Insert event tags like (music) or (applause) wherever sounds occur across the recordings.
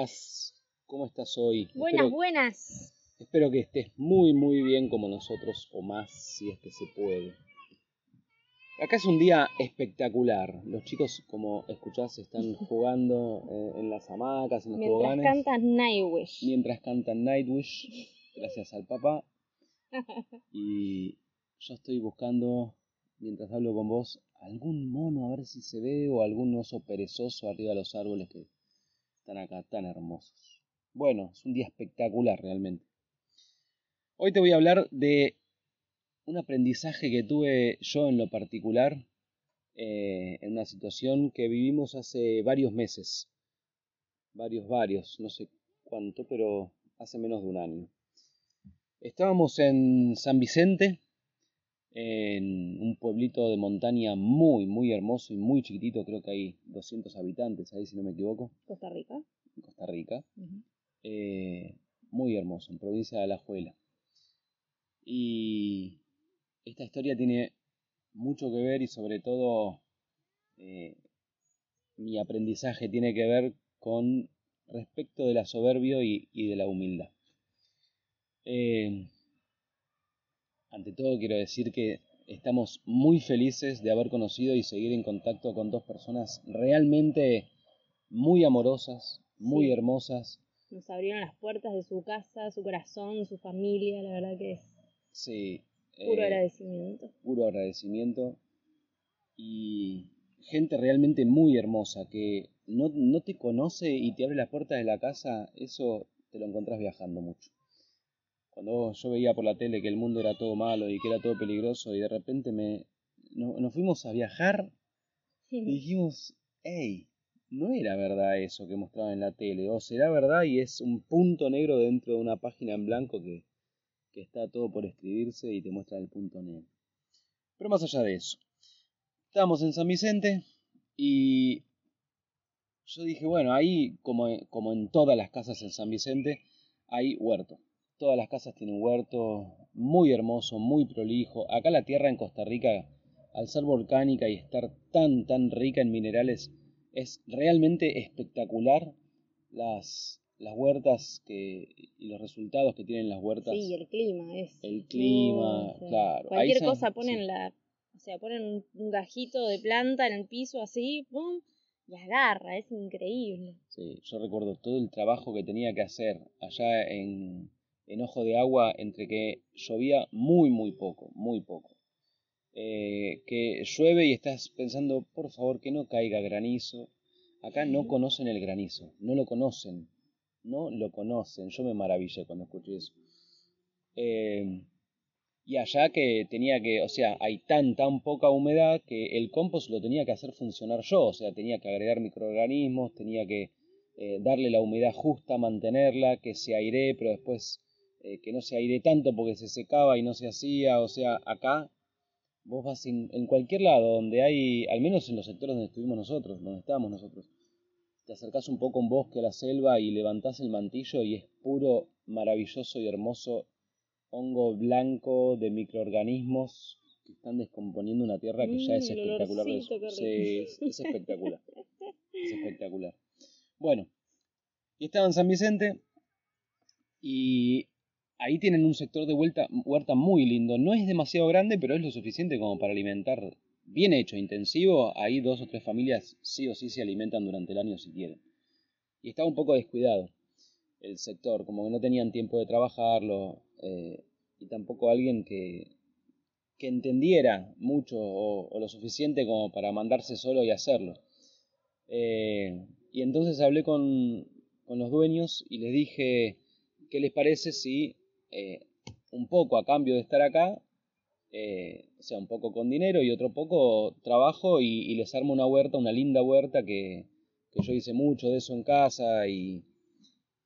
¿Cómo estás? ¿Cómo estás hoy? Buenas, espero, buenas. espero que estés muy, muy bien como nosotros, o más, si es que se puede. Acá es un día espectacular. Los chicos, como escuchás, están (laughs) jugando eh, en las hamacas, en los Mientras toboganes, cantas Nightwish. mientras cantan Nightwish, gracias al papá. (laughs) Y yo estoy buscando, mientras hablo con vos, algún mono, a ver si se ve, o algún oso perezoso arriba de los árboles que están acá tan hermosos. Bueno, es un día espectacular realmente. Hoy te voy a hablar de un aprendizaje que tuve yo en lo particular eh, en una situación que vivimos hace varios meses. Varios, varios, no sé cuánto, pero hace menos de un año. Estábamos en San Vicente, en un pueblito de montaña muy, muy hermoso y muy chiquitito, creo que hay 200 habitantes ahí, si no me equivoco, Costa Rica. Costa Rica. Eh, muy hermoso, en provincia de Alajuela. Y esta historia tiene mucho que ver y sobre todo eh, mi aprendizaje tiene que ver con respecto de la soberbia y, y de la humildad. Eh, ante todo quiero decir que estamos muy felices de haber conocido y seguir en contacto con dos personas realmente muy amorosas, muy Sí. hermosas. Nos abrieron las puertas de su casa, su corazón, su familia. La verdad que es Sí, puro eh, agradecimiento. puro agradecimiento y gente realmente muy hermosa que no, no te conoce y te abre las puertas de la casa, eso te lo encontrás viajando mucho. Cuando yo veía por la tele que el mundo era todo malo y que era todo peligroso y de repente me, no- nos fuimos a viajar y dijimos, hey, no era verdad eso que mostraban en la tele, o será verdad y es un punto negro dentro de una página en blanco que, que está todo por escribirse y te muestra el punto negro. Pero más allá de eso, estábamos en San Vicente y yo dije, bueno, ahí como, como en todas las casas en San Vicente hay huerto. Todas las casas tienen huerto, muy hermoso, muy prolijo. Acá la tierra en Costa Rica, al ser volcánica y estar tan, tan rica en minerales, es realmente espectacular las, las huertas que, y los resultados que tienen las huertas. Sí, el clima es. El clima, claro. Cualquier Ahí se- cosa ponen sí. la. O sea, ponen un, un gajito de planta en el piso así, pum, y agarra, es increíble. Sí, yo recuerdo todo el trabajo que tenía que hacer allá en, en Ojo de Agua entre que llovía muy, muy poco, muy poco. Eh, que llueve y estás pensando, por favor, que no caiga granizo. Acá no conocen el granizo, no lo conocen, no lo conocen. Yo me maravillé cuando escuché eso. Eh, y allá que tenía que, o sea, hay tan, tan poca humedad que el compost lo tenía que hacer funcionar yo, o sea, tenía que agregar microorganismos, tenía que eh, darle la humedad justa, mantenerla, que se aire, pero después eh, que no se aire tanto porque se secaba y no se hacía, o sea, acá vos vas en, en cualquier lado donde hay, al menos en los sectores donde estuvimos nosotros, donde estábamos nosotros, te acercás un poco a un bosque, a la selva y levantás el mantillo y es puro, maravilloso y hermoso hongo blanco de microorganismos que están descomponiendo una tierra que ya es Mm, el espectacular Sí, es, es espectacular. es espectacular. Bueno, y estaba en San Vicente y ahí tienen un sector de vuelta, huerta muy lindo. No es demasiado grande, pero es lo suficiente como para alimentar bien hecho, intensivo. Ahí dos o tres familias sí o sí se alimentan durante el año si quieren. Y estaba un poco descuidado el sector, como que no tenían tiempo de trabajarlo eh, y tampoco alguien que, que entendiera mucho o, lo suficiente como para mandarse solo y hacerlo. Eh, y entonces hablé con, con los dueños y les dije, ¿qué les parece si eh, un poco a cambio de estar acá, eh, o sea, un poco con dinero y otro poco trabajo y, les armo una huerta, una linda huerta que, que yo hice mucho de eso en casa y,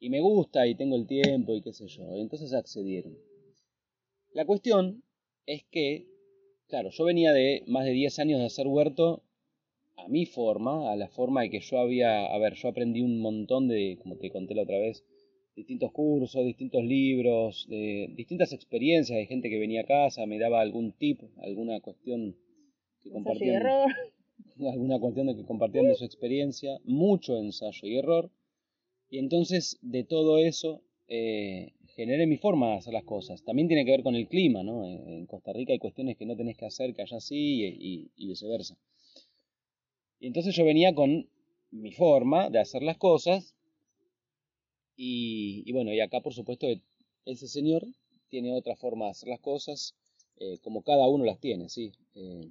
y me gusta y tengo el tiempo y qué sé yo. Entonces accedieron. La cuestión es que, claro, yo venía de más de 10 años de hacer huerto a mi forma, a la forma de que yo había, a ver, yo aprendí un montón de, como te conté la otra vez, distintos cursos, distintos libros, de distintas experiencias de gente que venía a casa, me daba algún tip, alguna cuestión que Ensayo y compartían, error. (laughs) alguna cuestión de que compartían de su experiencia, mucho ensayo y error. Y entonces de todo eso eh, generé mi forma de hacer las cosas. También tiene que ver con el clima, ¿no? En Costa Rica hay cuestiones que no tenés que hacer que allá sí y, y viceversa. Y entonces yo venía con mi forma de hacer las cosas y, bueno, y acá por supuesto ese señor tiene otra forma de hacer las cosas, eh, como cada uno las tiene, ¿sí? Eh,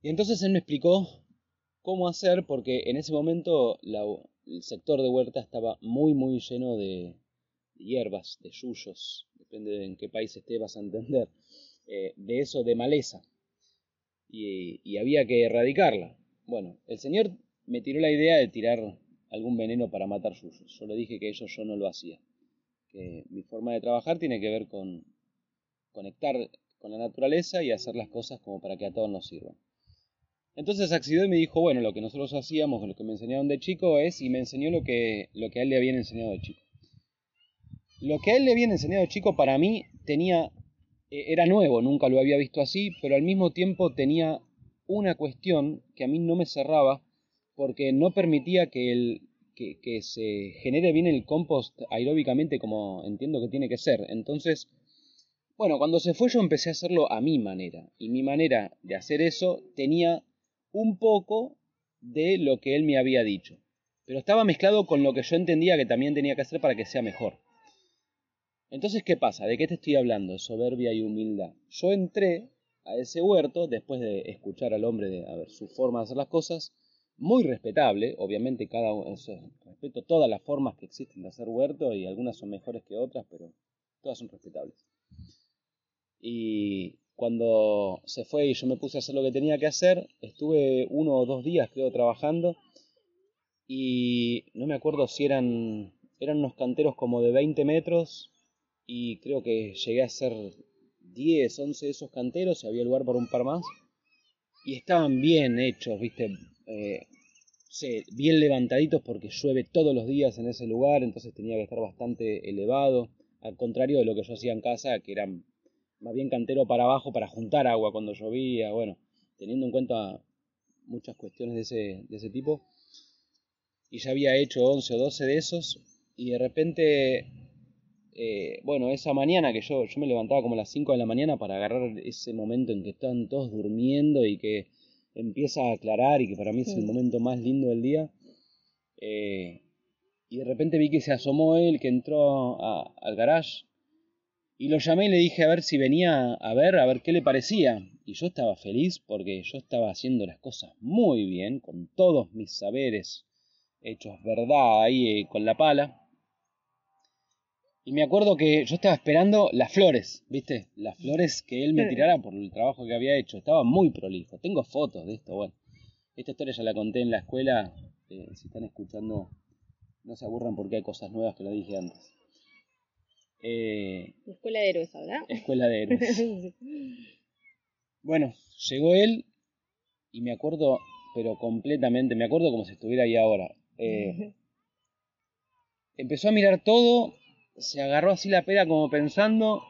y entonces él me explicó cómo hacer, porque en ese momento el sector de huerta estaba muy, muy lleno de, hierbas, de yuyos, depende de en qué país esté, vas a entender, eh, de eso, de maleza. Y, y había que erradicarla. Bueno, el señor me tiró la idea de tirar algún veneno para matar suyos. Yo le dije que eso yo no lo hacía. Que mi forma de trabajar tiene que ver con conectar con la naturaleza y hacer las cosas como para que a todos nos sirvan. Entonces accedió y me dijo, bueno, lo que nosotros hacíamos, lo que me enseñaron de chico es, y me enseñó lo que, lo que a él le habían enseñado de chico. Lo que a él le habían enseñado de chico para mí tenía, e, era nuevo, nunca lo había visto así, pero al mismo tiempo tenía una cuestión que a mí no me cerraba porque no permitía que, el, que, se genere bien el compost aeróbicamente como entiendo que tiene que ser. Entonces, bueno, cuando se fue yo empecé a hacerlo a mi manera. Y mi manera de hacer eso tenía un poco de lo que él me había dicho. Pero estaba mezclado con lo que yo entendía que también tenía que hacer para que sea mejor. Entonces, ¿qué pasa? ¿De qué te estoy hablando? Soberbia y humildad. Yo entré a ese huerto después de escuchar al hombre de a ver su forma de hacer las cosas muy respetable, obviamente cada respeto todas las formas que existen de hacer huerto y algunas son mejores que otras, pero todas son respetables. Y cuando se fue y yo me puse a hacer lo que tenía que hacer, estuve uno o dos días creo trabajando y no me acuerdo si eran, eran unos canteros como de 20 metros y creo que llegué a hacer 10, 11 de esos canteros y había lugar para un par más y estaban bien hechos, viste, eh, bien levantaditos porque llueve todos los días en ese lugar, entonces tenía que estar bastante elevado, al contrario de lo que yo hacía en casa, que era más bien cantero para abajo para juntar agua cuando llovía, bueno, teniendo en cuenta muchas cuestiones de ese, de ese tipo. Y ya había hecho 11 o 12 de esos y de repente, eh, bueno, esa mañana que yo, yo me levantaba como a las 5 de la mañana para agarrar ese momento en que estaban todos durmiendo y que empieza a aclarar y que para mí es el momento más lindo del día. Eh, y de repente vi que se asomó él, que entró al garage. Y lo llamé y le dije a ver si venía a ver, a ver qué le parecía. Y yo estaba feliz porque yo estaba haciendo las cosas muy bien, con todos mis saberes hechos verdad ahí eh, con la pala. Y me acuerdo que yo estaba esperando las flores, ¿viste? Las flores que él me tirara por el trabajo que había hecho. Estaba muy prolijo. Tengo fotos de esto, bueno. Esta historia ya la conté en la escuela. Eh, si están escuchando, no se aburran porque hay cosas nuevas que lo dije antes. Eh, escuela de héroes, ¿verdad? Escuela de héroes. (laughs) bueno, llegó él y me acuerdo, pero completamente, me acuerdo como si estuviera ahí ahora. Eh, (laughs) empezó a mirar todo se agarró así la pera como pensando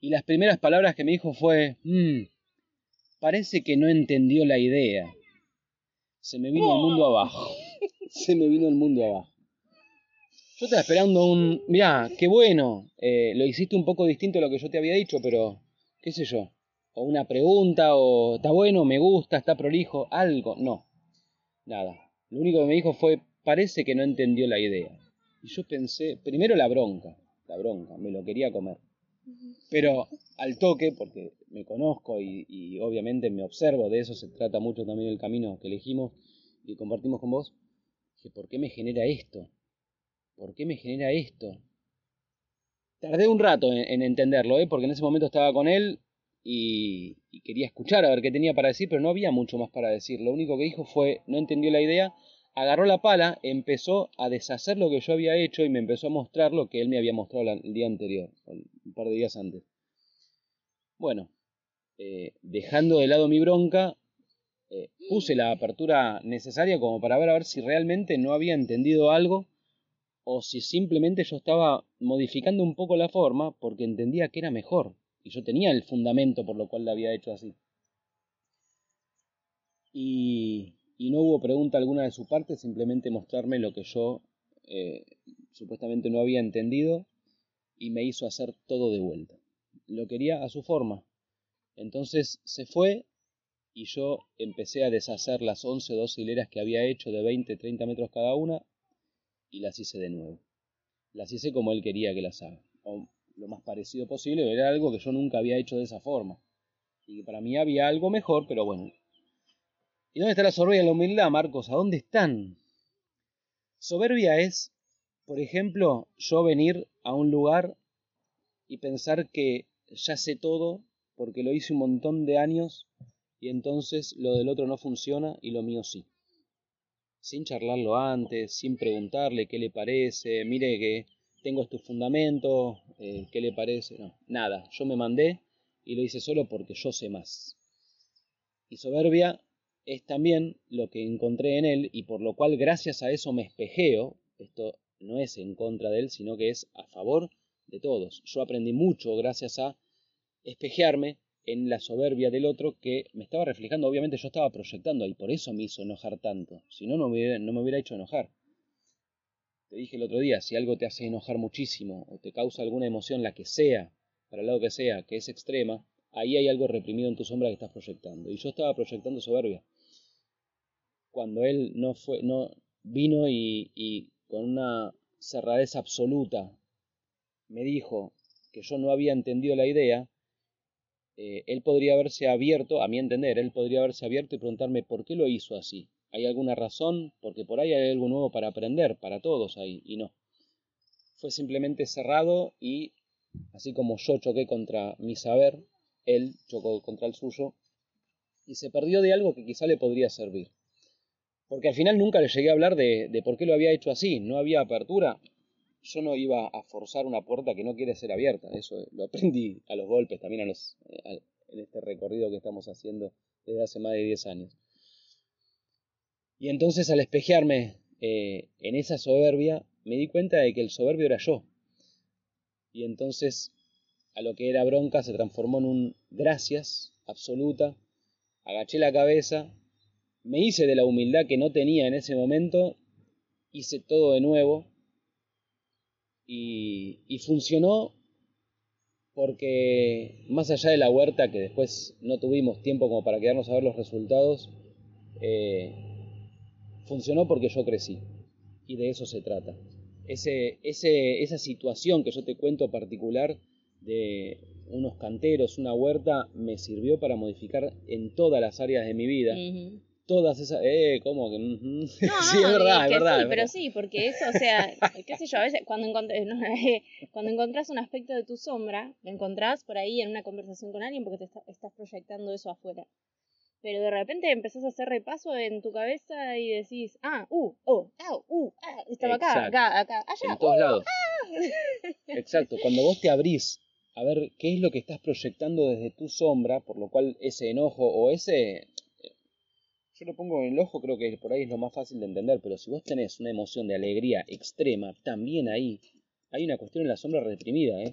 y las primeras palabras que me dijo fue, mmm, parece que no entendió la idea. Se me vino el mundo abajo. (laughs) Se me vino el mundo abajo. Yo estaba esperando un, mirá, qué bueno, eh, lo hiciste un poco distinto a lo que yo te había dicho, pero, qué sé yo, o una pregunta, o está bueno, me gusta, está prolijo, algo, no, nada. Lo único que me dijo fue, parece que no entendió la idea. Y yo pensé, primero la bronca, la bronca, me lo quería comer. Pero al toque, porque me conozco y, obviamente me observo, de eso se trata mucho también el camino que elegimos y compartimos con vos, que ¿por qué me genera esto? ¿Por qué me genera esto? Tardé un rato en, entenderlo, ¿eh? porque en ese momento estaba con él y, y, quería escuchar a ver qué tenía para decir, pero no había mucho más para decir. Lo único que dijo fue, no entendió la idea agarró la pala, empezó a deshacer lo que yo había hecho y me empezó a mostrar lo que él me había mostrado el día anterior, un par de días antes. Bueno, eh, dejando de lado mi bronca, eh, puse la apertura necesaria como para ver a ver si realmente no había entendido algo o si simplemente yo estaba modificando un poco la forma porque entendía que era mejor y yo tenía el fundamento por lo cual la había hecho así. Y y no hubo pregunta alguna de su parte, simplemente mostrarme lo que yo eh, supuestamente no había entendido y me hizo hacer todo de vuelta. Lo quería a su forma. Entonces se fue y yo empecé a deshacer las 11 o 12 hileras que había hecho de 20, 30 metros cada una y las hice de nuevo. Las hice como él quería que las haga, lo más parecido posible, era algo que yo nunca había hecho de esa forma. Y que para mí había algo mejor, pero bueno. ¿Y dónde está la soberbia y la humildad, Marcos? ¿A dónde están? Soberbia es, por ejemplo, yo venir a un lugar y pensar que ya sé todo porque lo hice un montón de años y entonces lo del otro no funciona y lo mío sí. Sin charlarlo antes, sin preguntarle qué le parece, mire que tengo estos fundamentos, eh, qué le parece, no, nada, yo me mandé y lo hice solo porque yo sé más. Y soberbia es también lo que encontré en él y por lo cual gracias a eso me espejeo, esto no es en contra de él, sino que es a favor de todos. Yo aprendí mucho gracias a espejearme en la soberbia del otro que me estaba reflejando, obviamente yo estaba proyectando y por eso me hizo enojar tanto, si no, no me hubiera, no me hubiera hecho enojar. Te dije el otro día, si algo te hace enojar muchísimo o te causa alguna emoción, la que sea, para el lado que sea, que es extrema, ahí hay algo reprimido en tu sombra que estás proyectando. Y yo estaba proyectando soberbia. Cuando él no fue, no vino y, con una cerradez absoluta me dijo que yo no había entendido la idea, eh, él podría haberse abierto, a mi entender, él podría haberse abierto y preguntarme por qué lo hizo así. ¿Hay alguna razón? Porque por ahí hay algo nuevo para aprender, para todos ahí, y no. Fue simplemente cerrado y, así como yo choqué contra mi saber, él chocó contra el suyo y se perdió de algo que quizá le podría servir. Porque al final nunca le llegué a hablar de, por qué lo había hecho así, no había apertura, yo no iba a forzar una puerta que no quiere ser abierta. Eso lo aprendí a los golpes, también a los, eh, en este recorrido que estamos haciendo desde hace más de 10 años. Y entonces al espejearme eh, en esa soberbia, me di cuenta de que el soberbio era yo. Y entonces a lo que era bronca se transformó en un gracias absoluta. Agaché la cabeza, me hice de la humildad que no tenía en ese momento, hice todo de nuevo y, funcionó porque más allá de la huerta, que después no tuvimos tiempo como para quedarnos a ver los resultados, eh, funcionó porque yo crecí. Y de eso se trata. Ese, ese, esa situación que yo te cuento particular de unos canteros, una huerta, me sirvió para modificar en todas las áreas de mi vida todas esas. Eh, ¿cómo que.? (laughs) No, sí, es verdad, es verdad. Sí, pero sí, porque eso, o sea, (laughs) qué sé yo, a veces cuando, (laughs) cuando encontrás un aspecto de tu sombra, lo encontrás por ahí en una conversación con alguien porque te estás proyectando eso afuera. Pero de repente empezás a hacer repaso en tu cabeza y decís, ah, uh, oh, ah, uh, ah, estaba acá, acá, acá, allá. En todos uh, lados. Ah. Exacto, cuando vos te abrís a ver qué es lo que estás proyectando desde tu sombra, por lo cual ese enojo o ese yo lo pongo en el ojo, creo que por ahí es lo más fácil de entender, pero si vos tenés una emoción de alegría extrema, también ahí hay una cuestión en la sombra reprimida, ¿eh?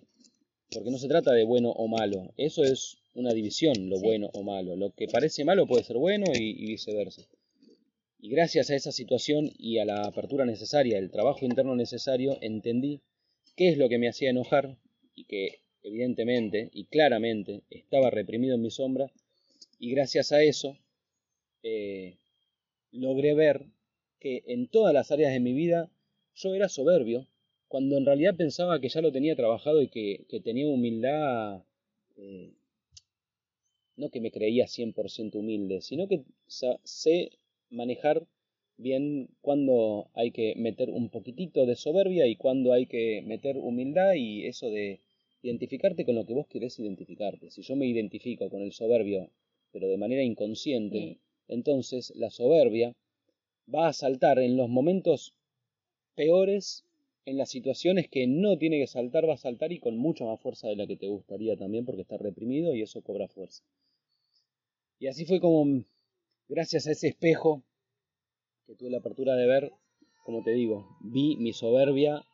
Porque no se trata de bueno o malo, eso es una división, lo bueno o malo. Lo que parece malo puede ser bueno y, y viceversa. Y gracias a esa situación y a la apertura necesaria, el trabajo interno necesario, entendí qué es lo que me hacía enojar y que evidentemente y claramente estaba reprimido en mi sombra y gracias a eso eh, logré ver que en todas las áreas de mi vida yo era soberbio, cuando en realidad pensaba que ya lo tenía trabajado y que, tenía humildad, eh, no que me creía 100% humilde, sino que sé manejar bien cuando hay que meter un poquitito de soberbia y cuando hay que meter humildad y eso de identificarte con lo que vos querés identificarte. Si yo me identifico con el soberbio, pero de manera inconsciente, mm entonces la soberbia va a saltar en los momentos peores, en las situaciones que no tiene que saltar, va a saltar y con mucha más fuerza de la que te gustaría también porque está reprimido y eso cobra fuerza. Y así fue como, gracias a ese espejo que tuve la apertura de ver, como te digo, vi mi soberbia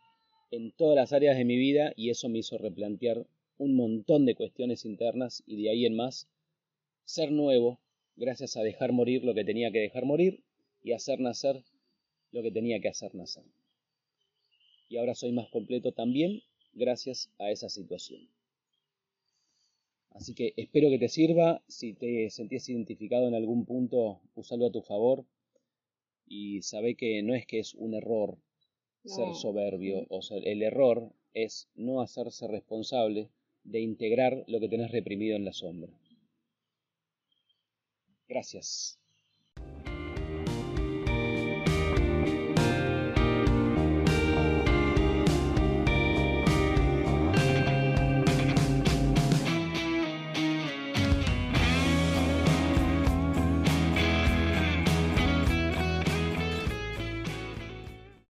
en todas las áreas de mi vida y eso me hizo replantear un montón de cuestiones internas y de ahí en más ser nuevo gracias a dejar morir lo que tenía que dejar morir y hacer nacer lo que tenía que hacer nacer. y ahora soy más completo también gracias a esa situación. Así que espero que te sirva. Si te sentías identificado en algún punto, usalo a tu favor. Y sabe que no es que es un error ser soberbio. O sea, el error es no hacerse responsable de integrar lo que tenés reprimido en la sombra. Gracias.